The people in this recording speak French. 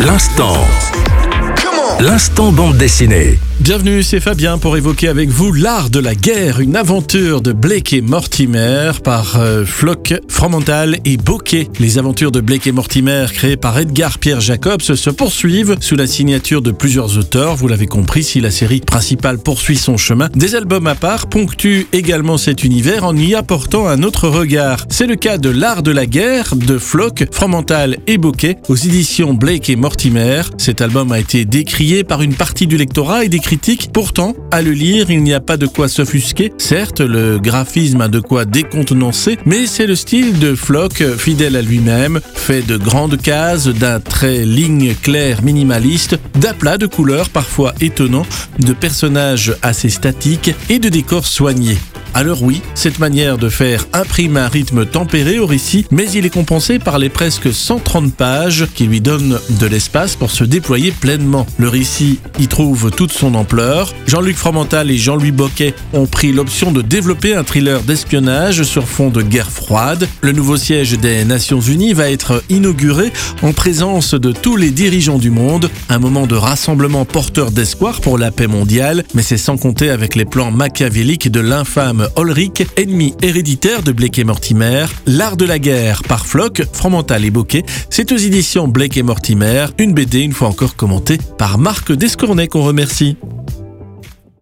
L'instant. L'instant bande dessinée. Bienvenue, c'est Fabien pour évoquer avec vous l'art de la guerre, une aventure de Blake et Mortimer par euh, Flock, Fromental et Bokeh. Les aventures de Blake et Mortimer créées par Edgar Pierre Jacobs se poursuivent sous la signature de plusieurs auteurs. Vous l'avez compris, si la série principale poursuit son chemin, des albums à part ponctuent également cet univers en y apportant un autre regard. C'est le cas de l'art de la guerre de Flock, Fromental et Bokeh aux éditions Blake et Mortimer. Cet album a été décrié par une partie du lectorat et des Pourtant, à le lire, il n'y a pas de quoi s'offusquer. Certes, le graphisme a de quoi décontenancer, mais c'est le style de Flock, fidèle à lui-même, fait de grandes cases, d'un trait ligne claire minimaliste, d'aplats de couleurs parfois étonnants, de personnages assez statiques et de décors soignés. Alors oui, cette manière de faire imprime un rythme tempéré au récit, mais il est compensé par les presque 130 pages qui lui donnent de l'espace pour se déployer pleinement. Le récit y trouve toute son ampleur. Jean-Luc Fromental et Jean-Louis Boquet ont pris l'option de développer un thriller d'espionnage sur fond de guerre froide. Le nouveau siège des Nations Unies va être inauguré en présence de tous les dirigeants du monde, un moment de rassemblement porteur d'espoir pour la paix mondiale, mais c'est sans compter avec les plans machiavéliques de l'infâme Ulrich, ennemi héréditaire de Blake et Mortimer, L'art de la guerre par Flock, Fromental et Bokeh. C'est aux éditions Blake et Mortimer, une BD une fois encore commentée par Marc Descournay qu'on remercie.